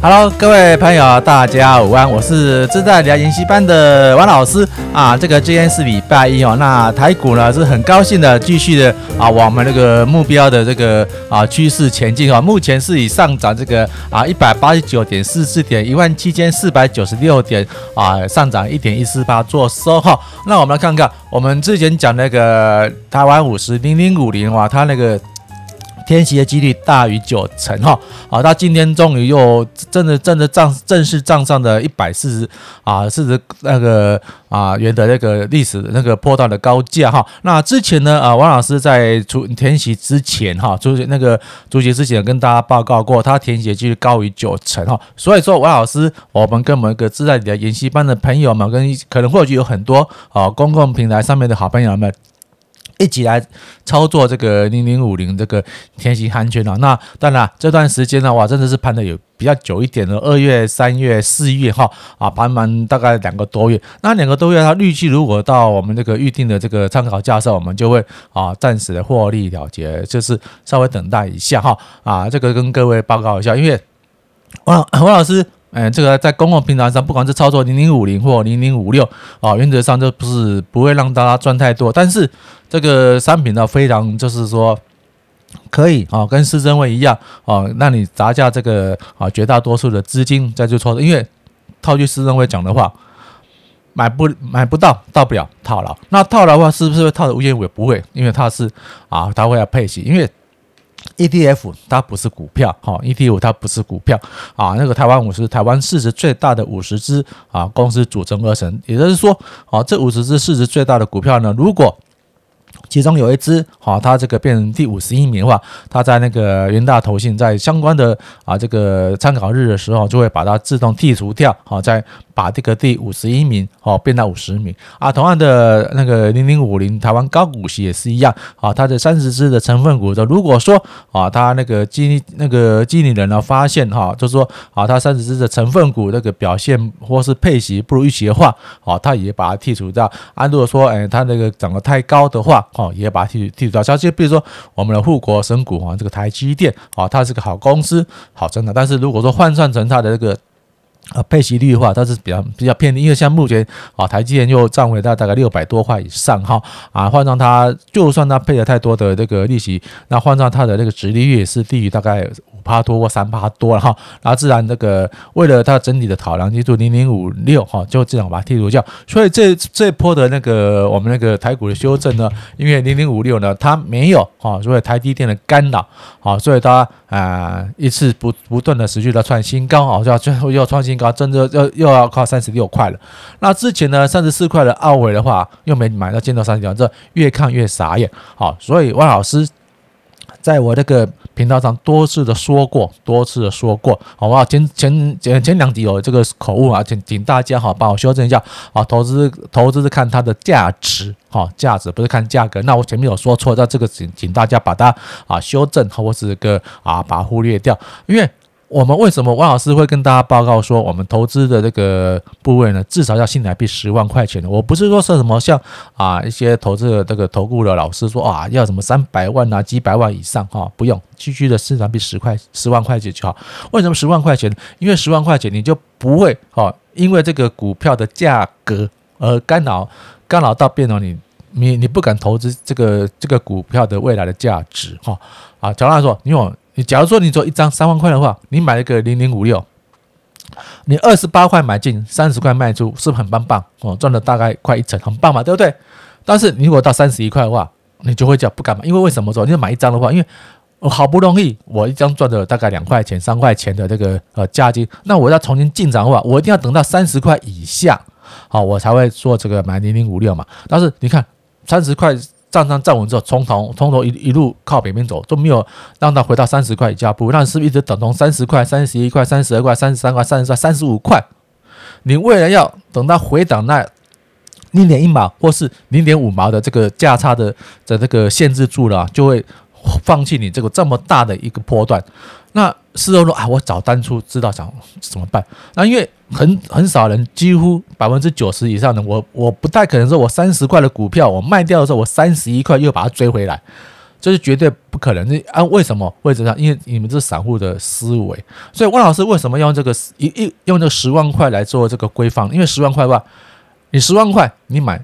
Hello，各位朋友，大家午安，我是自在聊研习班的王老师啊。这个今天是礼拜一哦，那台股呢是很高兴的继续的啊，往我们那个目标的这个啊趋势前进啊。目前是以上涨这个啊一百八十九点四四点一万七千四百九十六点啊上涨一点一四八做收哈。那我们来看看我们之前讲那个台湾五十零零五零哇，它那个。填息的几率大于九成哈，好，到今天终于又真的真的涨，正式账上的一百四十啊，四十那个啊元的那个历史那个波段的高价哈。那之前呢啊，王老师在出填息之前哈，就是那个出席之前跟大家报告过，他填息的几率高于九成哈。所以说，王老师，我们跟我们一个自在理财研习班的朋友们，跟可能或许有很多啊公共平台上面的好朋友们。一起来操作这个零零五零这个填息行情啊，那当然这段时间呢，哇，真的是盘的有比较久一点的，二月、三月、四月哈啊，盘满大概两个多月。那两个多月，它预计如果到我们这个预定的这个参考价上，我们就会啊暂时的获利了结，就是稍微等待一下哈啊，这个跟各位报告一下，因为王王老师。嗯，这个在公共平台上，不管是操作零零五零或零零五六啊，原则上就不是不会让大家赚太多。但是这个商品呢，非常就是说可以啊，跟施升辉一样啊，那你砸下这个啊绝大多数的资金再去操作。因为套句施升辉讲的话，买不买不到，到不了套牢。那套牢的话，是不是会套的无怨无悔？不会，因为它是啊，它会要配息，因为。ETF 它不是股票，哈，ETF 它不是股票啊。那个台湾五十，台湾市值最大的五十只啊公司组成而成，也就是说，啊，这五十只市值最大的股票呢，如果其中有一只，好，它这个变成第五十一名的话，它在那个元大投信在相关的啊这个参考日的时候，就会把它自动剔除掉，好，在。把这个第五十一名哦变到五十名啊，同样的那个零零五零台湾高股息也是一样啊，它的三十只的成分股的，如果说啊，它那个经那个经理人呢发现哈，就是说啊，它三十只的成分股那个表现或是配息不如预期的话，啊，他也把它剔除掉啊。如果说哎，它那个涨得太高的话，哦，也把它剔除剔除掉。像就比如说我们的护国神股啊，这个台积电啊，它是个好公司，好真的。但是如果说换算成它的这个。啊，配息率的话，它是比较比较偏低，因为像目前啊，台积电又涨回到大概六百多块以上哈啊，换算它，就算它配了太多的这个利息，那换算它的那个值利率也是低于大概。趴多或三趴多了哈，然后自然这个为了它整体的考量，记住零零五六哈，就这样把它剔除掉。所以这这波的那个我们那个台股的修正呢，因为零零五六呢它没有哈，所以台积电的干扰啊，所以它啊一次不不断的持续的创新高啊，就要最后又要创新高，真的要又要靠三十六块了。那之前呢三十四块的奥伟的话又没买到，见到三十六，这越看越傻眼。好，所以汪老师。在我那个频道上多次的说过，多次的说过，好不好？前前前前两集有这个口误啊，请请大家哈帮我修正一下啊。投资投资是看它的价值，哈，价值不是看价格。那我前面有说错，那这个请请大家把它啊修正，或是个啊把它忽略掉，因为。我们为什么王老师会跟大家报告说，我们投资的这个部位呢，至少要新台币十万块钱的？我不是说是什么像啊一些投资的这个投顾的老师说啊，要什么三百万啊几百万以上哈，不用，区区的市场币十块十万块钱就好。为什么十万块钱？因为十万块钱你就不会哈，因为这个股票的价格而干扰干扰到变成你你你不敢投资这个这个股票的未来的价值哈啊。假如说你有。你假如说你做一张三万块的话，你买一个零零五六，你二十八块买进，三十块卖出，是不是很棒棒哦？赚了大概快一成，很棒嘛，对不对？但是你如果到三十一块的话，你就会叫不敢买，因为为什么说？你买一张的话，因为我好不容易我一张赚了大概两块钱、三块钱的这个呃价金，那我要重新进场的话，我一定要等到三十块以下，好，我才会做这个买零零五六嘛。但是你看三十块。站上站稳之后，从头从头一一路靠北边走，都没有让它回到三十块以下不？那是不是一直等同三十块、三十一块、三十二块、三十三块、三十块、三十五块？你为了要等它回档那零点一毛或是零点五毛的这个价差的的这个限制住了，就会放弃你这个这么大的一个波段。那事后说啊，我早当初知道想怎么办？那因为很很少人，几乎百分之九十以上的我，我不太可能说我三十块的股票我卖掉的时候，我三十一块又把它追回来。这是绝对不可能。的啊，为什么会这样？因为你们这是散户的思维。所以汪老师为什么用这个一一用这个十万块来做这个规范？因为十万块的话，你十万块你买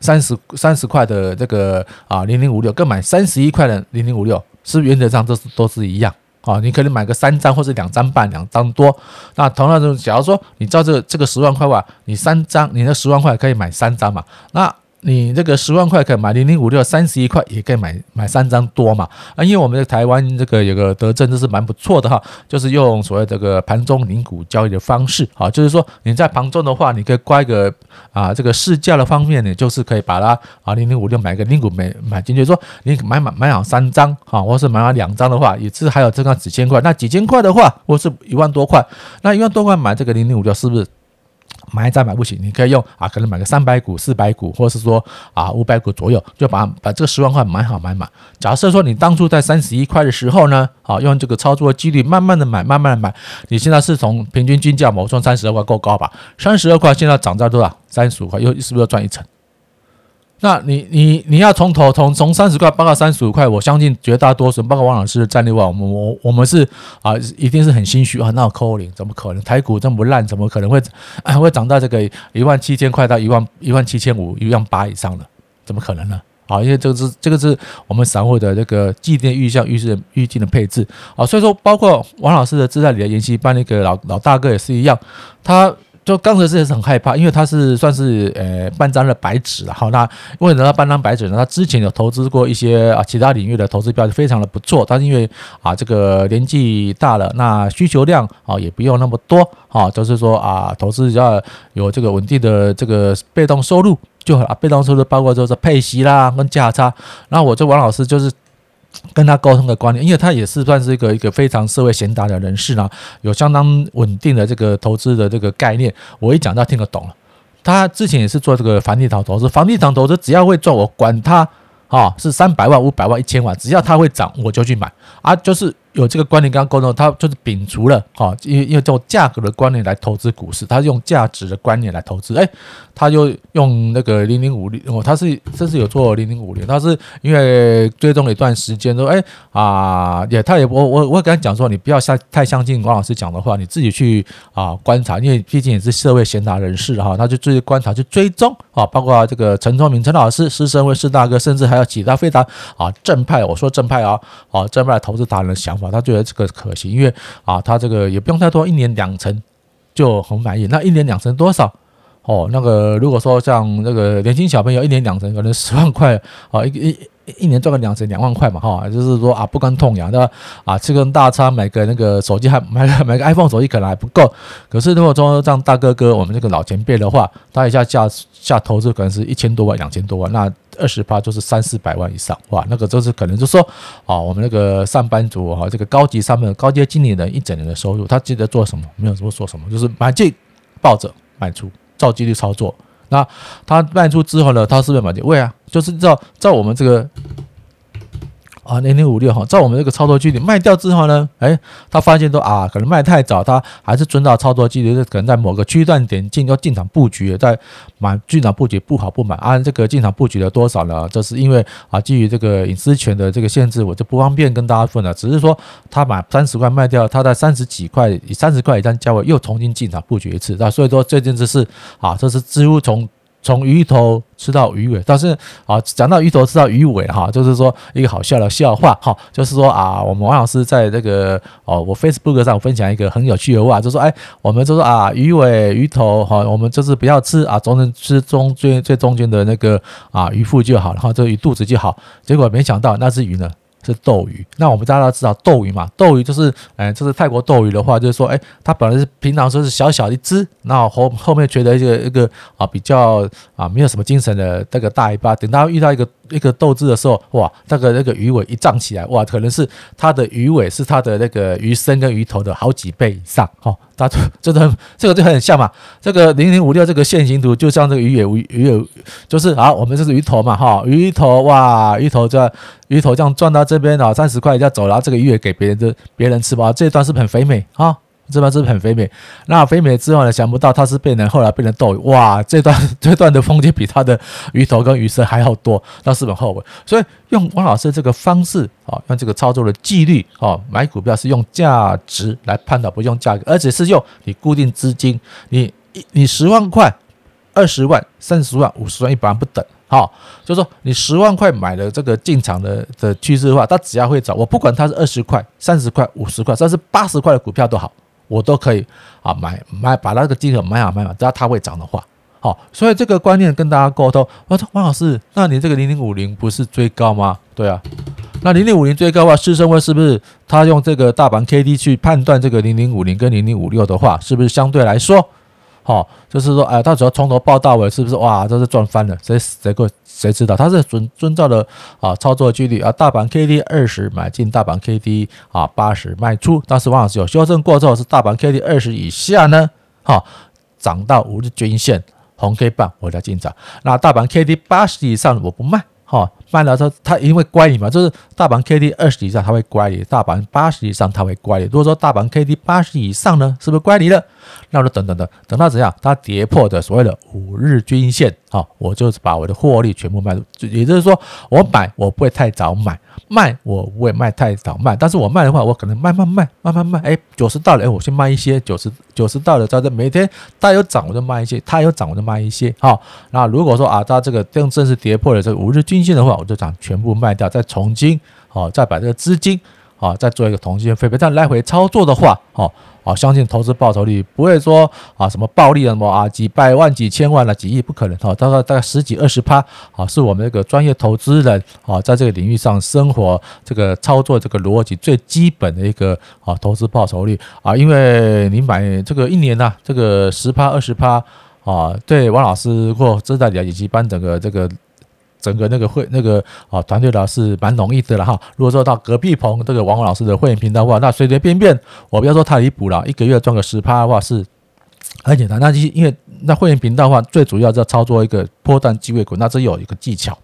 三十三十块的这个啊零零五六，跟买三十一块的零零五六，是不是原则上都是都是一样？哦，你可能买个三张或者两张半，两张多。那同样的，假如说你照这个这个十万块吧，你三张，你那十万块可以买三张嘛？那你这个十万块可以买零零五六三十一块，也可以买买三张多嘛？啊，因为我们的台湾这个有个德政，就是蛮不错的哈，就是用所谓这个盘中零股交易的方式啊，就是说你在盘中的话，你可以挂一个啊这个市价的方面呢，就是可以把它啊零零五六买个零股买买进去，说你买买买好三张啊，或是买好两张的话，也是还有这个几千块，那几千块的话，或是一万多块，那一万多块买这个零零五六是不是？买再买不起，你可以用啊，可能买个三百股、四百股，或者是说啊五百股左右，就把把这个十万块买好买满。假设说你当初在三十一块的时候呢，啊，用这个操作的几率慢慢的买，慢慢的买，你现在是从平均均价某算三十二块够高吧？三十二块现在涨到多少？三十五块，又是不是要赚一层？那你你你要从头从从三十块包到三十五块，我相信绝大多数，包括王老师的战略外，我们我我们是啊，一定是很心虚啊。那扣零怎么可能？台股这么烂，怎么可能会啊 会涨到这个一万七千块到一万一万七千五一万八以上的？怎么可能呢？啊，因为这个是这个是我们散户的这个既定预向预示预计的配置啊。所以说，包括王老师的自在里的研习班那个老老大哥也是一样，他。就刚才也是很害怕，因为他是算是呃半张的白纸了。好，那为什么他半张白纸呢？他之前有投资过一些啊其他领域的投资标的，非常的不错。但是因为啊这个年纪大了，那需求量啊也不用那么多啊，就是说啊投资只要有这个稳定的这个被动收入就好啊。被动收入包括就是配息啦跟价差。那我这王老师就是。跟他沟通的观念，因为他也是算是一个一个非常社会贤达的人士呢，有相当稳定的这个投资的这个概念，我一讲他听得懂了。他之前也是做这个房地产投资，房地产投资只要会赚，我管他啊是三百万、五百万、一千万，只要他会涨，我就去买啊，就是。有这个观念跟他沟通，他就是摒除了哈，因为因为这种价格的观念来投资股市，他是用价值的观念来投资，哎，他就用那个零零五零哦，他是这是有做零零五零，他是因为追踪了一段时间说，哎啊也他也我我我跟他讲说，你不要相太相信王老师讲的话，你自己去啊观察，因为毕竟也是社会贤达人士哈，他就注意观察去追踪啊，包括这个陈聪明陈老师、施升辉施大哥，甚至还有其他非常啊正派，我说正派啊啊正派投资达人的想法。他觉得这个可行，因为啊，他这个也不用太多，一年两成就很满意。那一年两成多少？哦，那个如果说像那个年轻小朋友一年两成，可能十万块啊，一一一年赚个两成两万块嘛，哈，就是说啊，不甘痛痒的啊，吃个大餐，买个那个手机还买个买个 iPhone 手机可能还不够。可是如果说像大哥哥我们这个老前辈的话，他一下下下投资可能是一千多万、两千多万，那。二十趴就是三四百万以上，哇，那个就是可能就是说，啊，我们那个上班族哈，这个高级上面高阶经理人一整年的收入，他记得做什么？没有什么说什么，就是买进抱着卖出，照纪律操作。那他卖出之后呢，他是不是买进？喂啊，就是照照我们这个。啊，零零五六哈，在我们这个操作距离卖掉之后呢，哎，他发现说啊，可能卖太早，他还是遵照操作距离，可能在某个区段点进要进场布局，在买进场布局不好不买，按这个进场布局的多少呢？这是因为啊，基于这个隐私权的这个限制，我就不方便跟大家分了。只是说他买三十块卖掉，他在三十几块以三十块以上价位又重新进场布局一次，那所以说这件事是啊，这是几乎从。从鱼头吃到鱼尾，但是啊，讲到鱼头吃到鱼尾哈，就是说一个好笑的笑话哈，就是说啊，我们王老师在这个哦，我 Facebook 上分享一个很有趣的话，就说哎，我们就说啊，鱼尾鱼头哈，我们就是不要吃啊，总能吃中最最中间的那个啊鱼腹就好，然后这鱼肚子就好，结果没想到那只鱼呢。是斗鱼，那我们大家都知道斗鱼嘛，斗鱼就是，哎，就是泰国斗鱼的话，就是说，哎，它本来是平常说是小小一只，那后后面觉得一个一个啊比较啊没有什么精神的那个大尾巴，等到遇到一个一个斗志的时候，哇，那个那个鱼尾一胀起来，哇，可能是它的鱼尾是它的那个鱼身跟鱼头的好几倍以上，哈。它真的这个就很像嘛，这个零零五六这个线形图就像这个鱼尾鱼鱼尾，就是啊，我们这是鱼头嘛哈，鱼头哇，鱼头这样鱼头这样转到这边啊，三十块要走，然后这个鱼尾给别人的别人吃吧，这一段是不是很肥美啊？这边是不是很肥美？那肥美之后呢，想不到它是变成后来变成斗鱼，哇，这段这段的风景比它的鱼头跟鱼身还要多，那是很后悔。所以用王老师这个方式啊，用这个操作的纪律啊，买股票是用价值来判断，不用价格，而且是用你固定资金，你一你十万块、二十万、三十万、五十万，一百万不等。好，就说你十万块买的这个进场的的趋势的话，它只要会涨，我不管它是二十块、三十块、五十块，甚至八十块的股票都好，我都可以啊买买把那个金额买好买满，只要它会涨的话，好，所以这个观念跟大家沟通。我说王老师，那你这个零零五零不是追高吗？对啊，那零零五零追高的话，施升位是不是他用这个大盘 K D 去判断这个零零五零跟零零五六的话，是不是相对来说？好，就是说，哎，他只要从头抱到尾，是不是哇？这是赚翻了，谁谁个谁知道？他是遵遵照了啊操作纪律啊，大盘 K D 二十买进，大盘 K D 啊八十卖出。但是王老师有修正过之后，是大盘 K D 二十以下呢，好涨到五日均线红 K 棒，我再进场。那大盘 K D 八十以上我不卖。哦，卖了之后，它因为乖离嘛，就是大盘 K D 二十以上它会乖离，大盘八十以上它会乖离。如果说大盘 K D 八十以上呢，是不是乖离了？那我就等等等，等到怎样？它跌破的所谓的五日均线，好，我就是把我的获利全部卖出。也就是说，我买我不会太早买。卖我不会卖太早卖，但是我卖的话，我可能慢慢卖，慢慢卖。哎，九十到了，哎，我先卖一些。九十九十到了，在这每天它有涨，我就卖一些；它有涨，我就卖一些。好，那如果说啊，它这个正正式跌破了这个五日均线的话，我就涨全部卖掉，再重新好，再把这个资金啊，再做一个重新分配，这样来回操作的话，好。啊，相信投资报酬率不会说啊什么暴利什么啊几百万几千万了几亿不可能哈，大概大概十几二十趴啊，是我们这个专业投资人啊在这个领域上生活这个操作这个逻辑最基本的一个啊投资报酬率啊，因为你买这个一年呐，这个十趴二十趴啊，对王老师或知道的以及班整个这个。整个那个会那个啊团队呢是蛮容易的了哈。如果说到隔壁棚这个王老师的会员频道的话，那随随便便我不要说太离谱了，一个月赚个十趴的话是很简单。那因为那会员频道的话，最主要是要操作一个波段机会股，那这有一个技巧。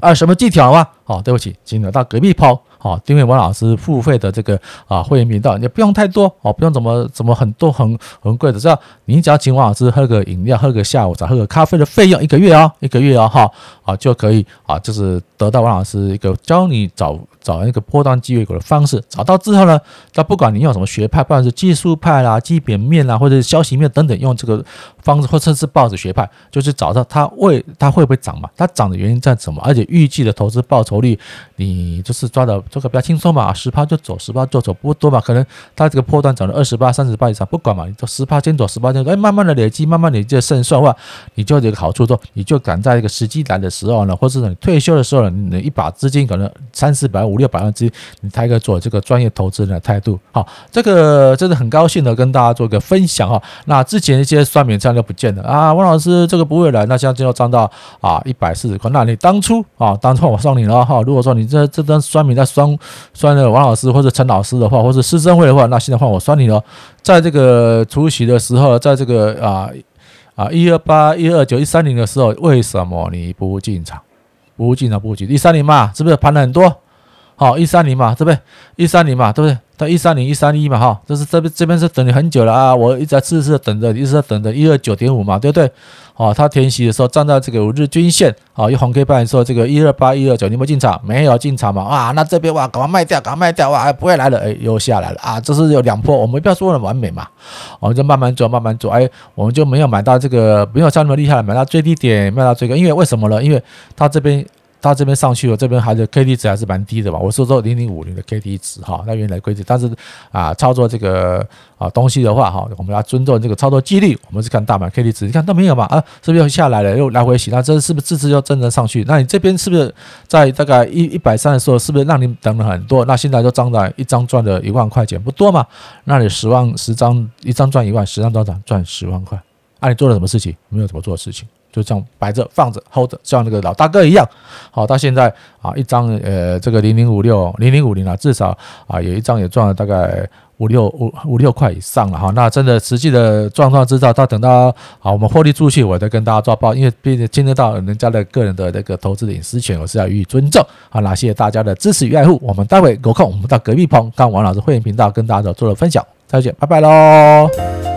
啊，什么技巧啊？好，对不起，请你到隔壁棚。啊，订阅王老师付费的这个啊会员频道，也不用太多哦，不用怎么怎么很多很很贵的，只要你只要请王老师喝个饮料，喝个下午茶，喝个咖啡的费用，一个月哦，一个月哦，哈啊就可以啊，就是得到王老师一个教你找。找一个波段机会股的方式，找到之后呢，那不管你用什么学派，不管是技术派啦、基本面啦，或者是消息面等等，用这个方式，或者是抱着学派，就是找到它会它会不会涨嘛？它涨的原因在什么？而且预计的投资报酬率，你就是抓的这个比较轻松嘛，十趴就走，十趴就走，不多嘛？可能它这个波段涨了二十八、三十八以上，不管嘛，你走十趴先走，十趴先走，哎，慢慢的累积，慢慢的累积的胜算的话，你就有个好处说，你就赶在一个时机来的时候呢，或者是你退休的时候呢，你一把资金可能三四百五。五六百万之，你才可以做这个专业投资人的态度。好，这个真的很高兴的跟大家做一个分享哈。那之前一些酸民这样就不见了啊，王老师这个不会来，那现在就要涨到啊一百四十块。那你当初啊，当初我送你了哈。如果说你这这张酸民在酸酸的王老师或者陈老师的话，或者师生会的话，那现在换我酸你了。在这个除夕的时候，在这个啊啊一二八一二九一三零的时候，为什么你不进场？不进场不进，一三零嘛，是不是盘了很多？好，一三零嘛，对不对？一三零嘛，对不对？它一三零一三一嘛，哈，这是这边这边是等你很久了啊！我一直在次次等着，一直在等着一二九点五嘛，对不对？哦，它填息的时候站在这个五日均线，好，一红 K 棒的时候，这个一二八一二九，你有没进场？没有进场嘛？啊，那这边哇，赶快卖掉，赶快卖掉哇，不会来了，哎，又下来了啊！这是有两波，我们不要说的完美嘛，我们就慢慢做，慢慢做，哎，我们就没有买到这个，没有像那么厉害，买到最低点，卖到最高，因为为什么呢？因为它这边。它这边上去了，这边还是 K D 值还是蛮低的吧？我说说零零五零的 K D 值哈，那原来规则，但是啊，操作这个啊东西的话哈，我们要尊重这个操作纪律。我们是看大盘 K D 值，你看都没有嘛？啊，是不是又下来了，又来回洗？那这是不是这次又真的上去？那你这边是不是在大概一一百三的时候，是不是让你等了很多？那现在就涨了一张赚了一万块钱，不多嘛？那你十万十张一张赚一万，十张多少赚十万块？啊，你做了什么事情？没有怎么做的事情。就这样摆着放着 hold 着，像那个老大哥一样。好，到现在啊，一张呃，这个零零五六零零五零啊，至少啊有一张也赚了大概五六五五六块以上了哈。那真的实际的状况知道，到等到啊我们获利出去，我再跟大家抓报，因为毕竟牵扯到人家的个人的那个投资的隐私权，我是要予以尊重。好，那谢谢大家的支持与爱护。我们待会有空，我们到隔壁棚看王老师会员频道跟大家做做了分享。再见，拜拜喽。